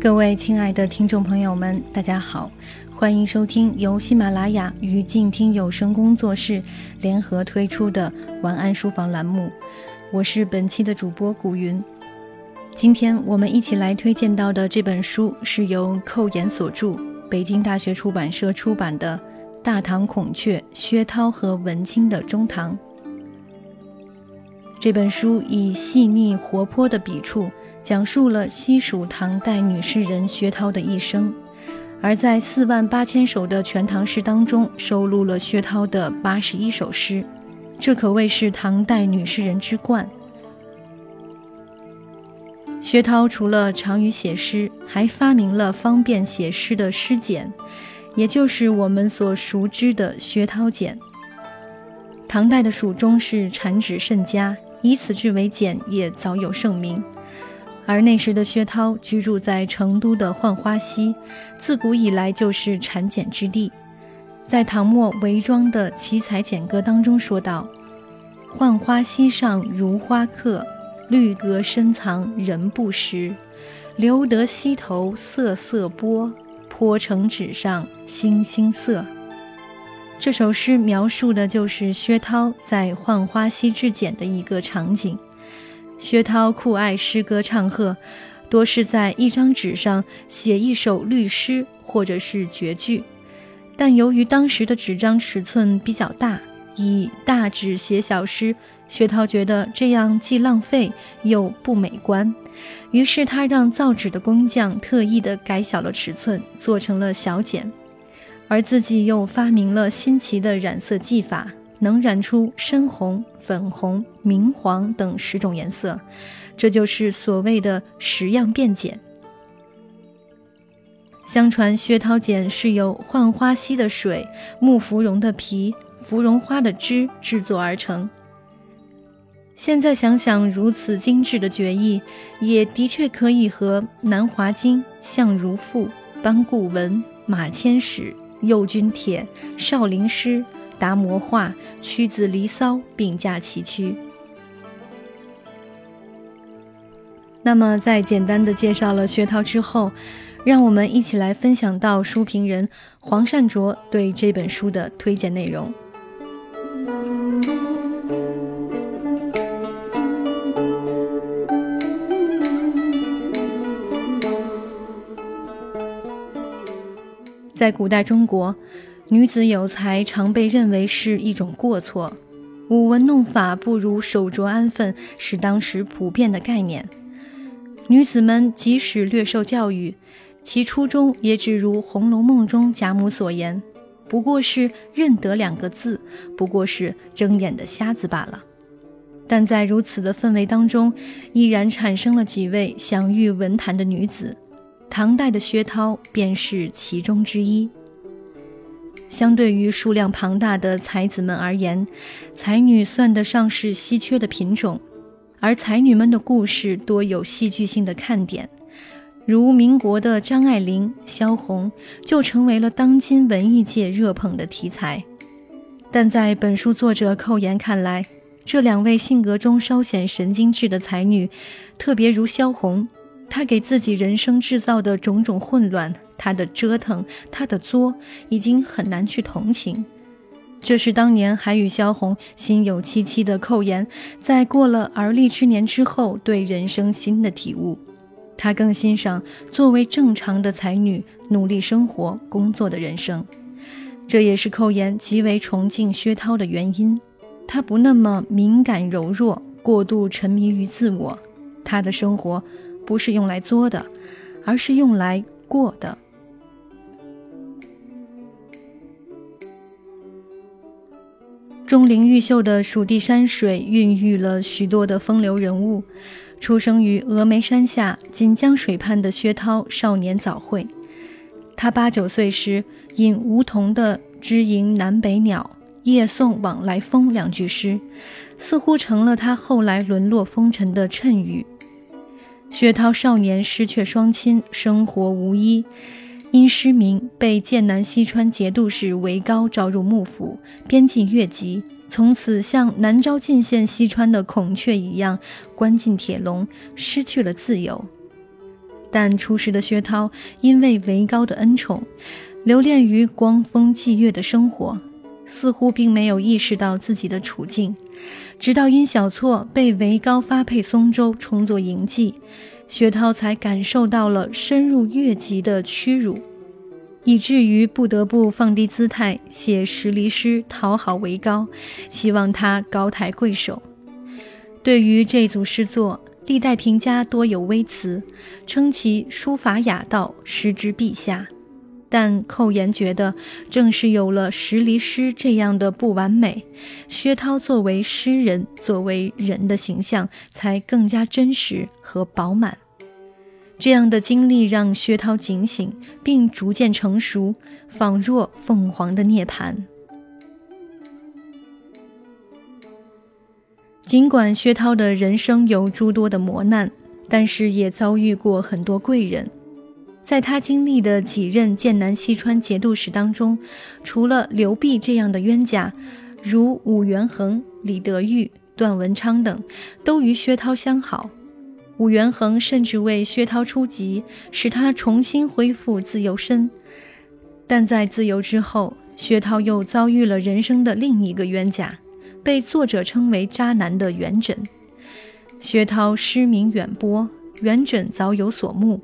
各位亲爱的听众朋友们，大家好，欢迎收听由喜马拉雅与静听有声工作室联合推出的晚安书房栏目，我是本期的主播古云。今天我们一起来推荐到的这本书是由寇岩所著，北京大学出版社出版的《大唐孔雀：薛涛和文清的中唐》。这本书以细腻活泼的笔触。讲述了西蜀唐代女诗人薛涛的一生，而在四万八千首的《全唐诗》当中，收录了薛涛的八十一首诗，这可谓是唐代女诗人之冠。薛涛除了长于写诗，还发明了方便写诗的诗简，也就是我们所熟知的薛涛简。唐代的蜀中是产纸甚佳，以此制为简也早有盛名。而那时的薛涛居住在成都的浣花溪，自古以来就是产简之地。在唐末韦庄的《奇才简歌》当中说道：“浣花溪上如花客，绿阁深藏人不识。留得溪头瑟瑟波，泼成纸上星星色。”这首诗描述的就是薛涛在浣花溪制简的一个场景。薛涛酷爱诗歌唱和，多是在一张纸上写一首律诗或者是绝句。但由于当时的纸张尺寸比较大，以大纸写小诗，薛涛觉得这样既浪费又不美观。于是他让造纸的工匠特意的改小了尺寸，做成了小简，而自己又发明了新奇的染色技法。能染出深红、粉红、明黄等十种颜色，这就是所谓的十样变简。相传薛涛简是由浣花溪的水、木芙蓉的皮、芙蓉花的枝制作而成。现在想想，如此精致的绝艺，也的确可以和《南华经》《相如赋》《班固文》《马迁史》《右军帖》《少林诗》。达摩画、屈子离骚并驾齐驱。那么，在简单的介绍了薛涛之后，让我们一起来分享到书评人黄善卓对这本书的推荐内容。在古代中国。女子有才常被认为是一种过错，舞文弄法不如守拙安分是当时普遍的概念。女子们即使略受教育，其初衷也只如《红楼梦》中贾母所言，不过是认得两个字，不过是睁眼的瞎子罢了。但在如此的氛围当中，依然产生了几位享誉文坛的女子，唐代的薛涛便是其中之一。相对于数量庞大的才子们而言，才女算得上是稀缺的品种，而才女们的故事多有戏剧性的看点，如民国的张爱玲、萧红就成为了当今文艺界热捧的题材。但在本书作者寇岩看来，这两位性格中稍显神经质的才女，特别如萧红，他给自己人生制造的种种混乱。他的折腾，他的作，已经很难去同情。这是当年还与萧红心有戚戚的寇岩，在过了而立之年之后，对人生新的体悟。他更欣赏作为正常的才女努力生活、工作的人生。这也是寇岩极为崇敬薛涛的原因。他不那么敏感柔弱，过度沉迷于自我。他的生活不是用来作的，而是用来过的。钟灵毓秀的蜀地山水孕育了许多的风流人物。出生于峨眉山下锦江水畔的薛涛，少年早慧。他八九岁时，引梧桐的“知营南北鸟，夜送往来风”两句诗，似乎成了他后来沦落风尘的衬语。薛涛少年失却双亲，生活无依。因失明，被剑南西川节度使韦高招入幕府，边境越级，从此像南诏进献西川的孔雀一样，关进铁笼，失去了自由。但初时的薛涛因为韦高的恩宠，留恋于光风霁月的生活，似乎并没有意识到自己的处境。直到因小错被韦高发配松州充作营妓，薛涛才感受到了深入越级的屈辱，以至于不得不放低姿态写十离诗讨好韦高，希望他高抬贵手。对于这组诗作，历代评价多有微词，称其书法雅道，失之陛下。但寇言觉得，正是有了石离诗这样的不完美，薛涛作为诗人、作为人的形象才更加真实和饱满。这样的经历让薛涛警醒，并逐渐成熟，仿若凤凰的涅槃。尽管薛涛的人生有诸多的磨难，但是也遭遇过很多贵人。在他经历的几任剑南西川节度使当中，除了刘弼这样的冤家，如武元衡、李德裕、段文昌等，都与薛涛相好。武元衡甚至为薛涛出籍，使他重新恢复自由身。但在自由之后，薛涛又遭遇了人生的另一个冤家。被作者称为“渣男”的元稹，薛涛诗名远播，元稹早有所目。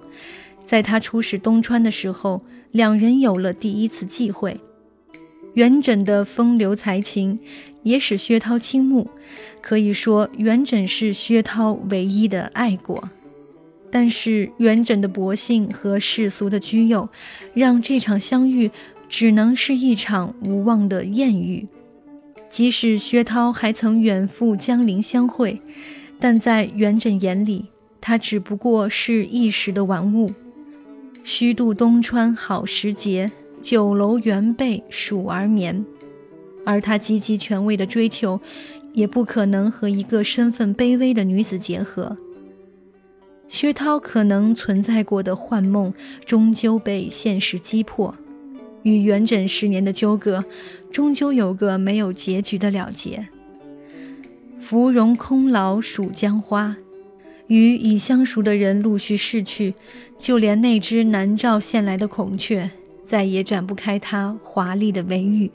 在他出使东川的时候，两人有了第一次际会。元稹的风流才情也使薛涛倾慕，可以说元稹是薛涛唯一的爱果。但是元稹的薄幸和世俗的居幼，让这场相遇只能是一场无望的艳遇。即使薛涛还曾远赴江陵相会，但在元稹眼里，他只不过是一时的玩物。虚度东川好时节，酒楼原被数儿眠。而他积极权位的追求，也不可能和一个身份卑微的女子结合。薛涛可能存在过的幻梦，终究被现实击破。与元稹十年的纠葛，终究有个没有结局的了结。芙蓉空劳数江花，与已相熟的人陆续逝去，就连那只南诏献来的孔雀，再也展不开它华丽的尾羽。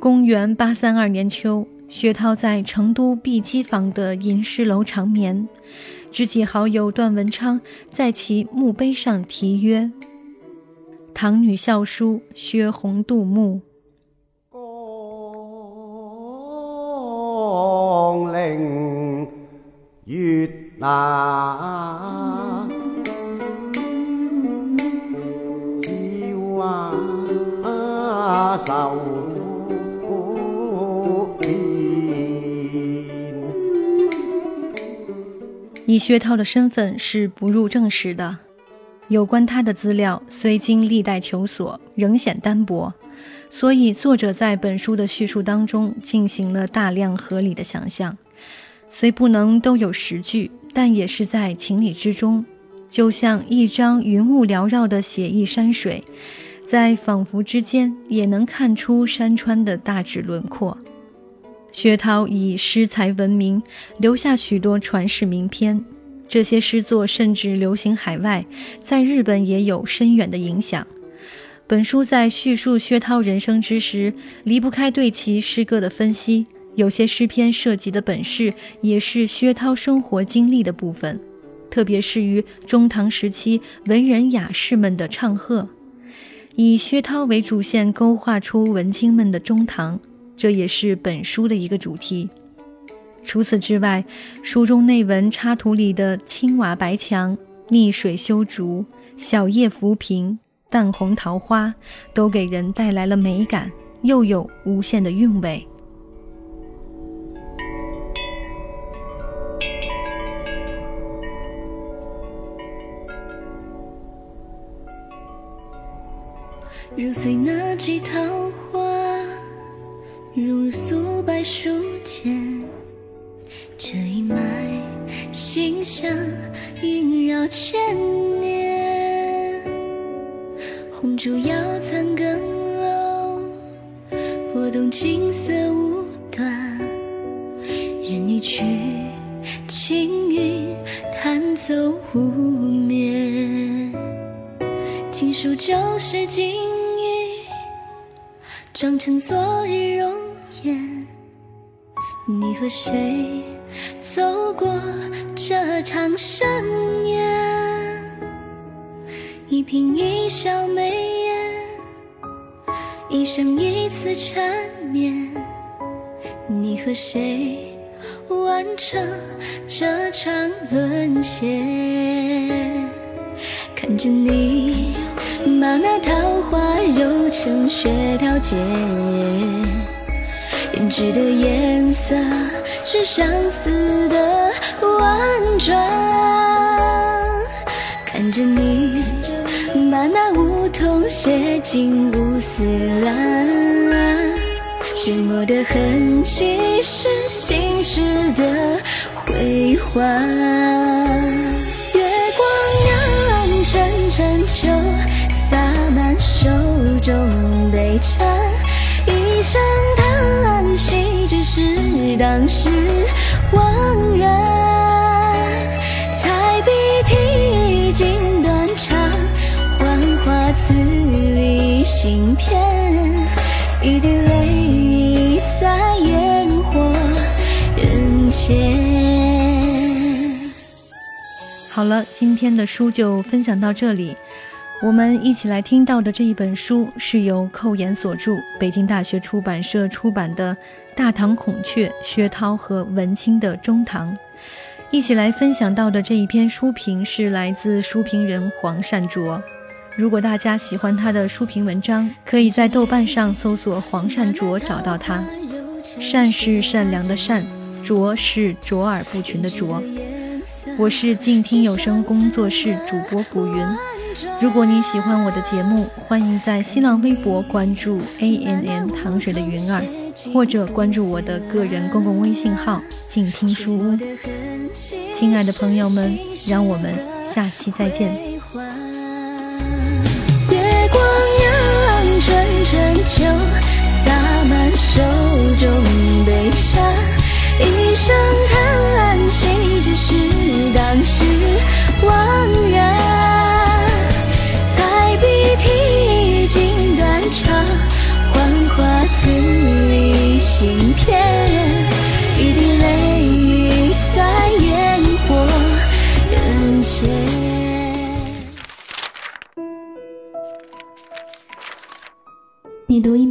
公元八三二年秋，薛涛在成都碧鸡坊的吟诗楼长眠。知己好友段文昌在其墓碑上题曰：“唐女校书薛红杜牧。”那照啊愁。以薛涛的身份是不入正史的，有关他的资料虽经历代求索，仍显单薄，所以作者在本书的叙述当中进行了大量合理的想象，虽不能都有实据，但也是在情理之中，就像一张云雾缭绕的写意山水，在仿佛之间也能看出山川的大致轮廓。薛涛以诗才闻名，留下许多传世名篇。这些诗作甚至流行海外，在日本也有深远的影响。本书在叙述薛涛人生之时，离不开对其诗歌的分析。有些诗篇涉及的本事，也是薛涛生活经历的部分，特别是于中唐时期文人雅士们的唱和，以薛涛为主线，勾画出文青们的中唐。这也是本书的一个主题。除此之外，书中内文插图里的青瓦白墙、逆水修竹、小叶浮萍、淡红桃花，都给人带来了美感，又有无限的韵味。揉碎那季桃花。融入素白书笺，这一脉馨香萦绕千年。红烛装成昨日容颜。你和谁走过这场盛宴？一颦一笑眉眼，一生一次缠绵。你和谁？完成这场沦陷，看着你把那桃花揉成雪条结，胭脂的颜色是相思的婉转。看着你把那梧桐写进乌丝兰。水墨的痕迹是心事的回环，中杯盏，一声叹息，只是当时惘然。彩笔提已经断肠，幻化字里行篇，一滴泪。在烟火人间。好了，今天的书就分享到这里。我们一起来听到的这一本书是由寇岩所著，北京大学出版社出版的《大唐孔雀》，薛涛和文清的中唐。一起来分享到的这一篇书评是来自书评人黄善卓。如果大家喜欢他的书评文章，可以在豆瓣上搜索黄善卓找到他。善是善良的善，卓是卓尔不群的卓。我是静听有声工作室主播古云。如果你喜欢我的节目，欢迎在新浪微博关注 A N N 糖水的云儿，或者关注我的个人公共微信号静听书屋。亲爱的朋友们，让我们下期再见。月光阳，沉沉秋。洒满手中的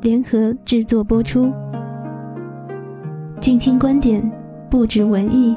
联合制作播出，静听观点，不止文艺。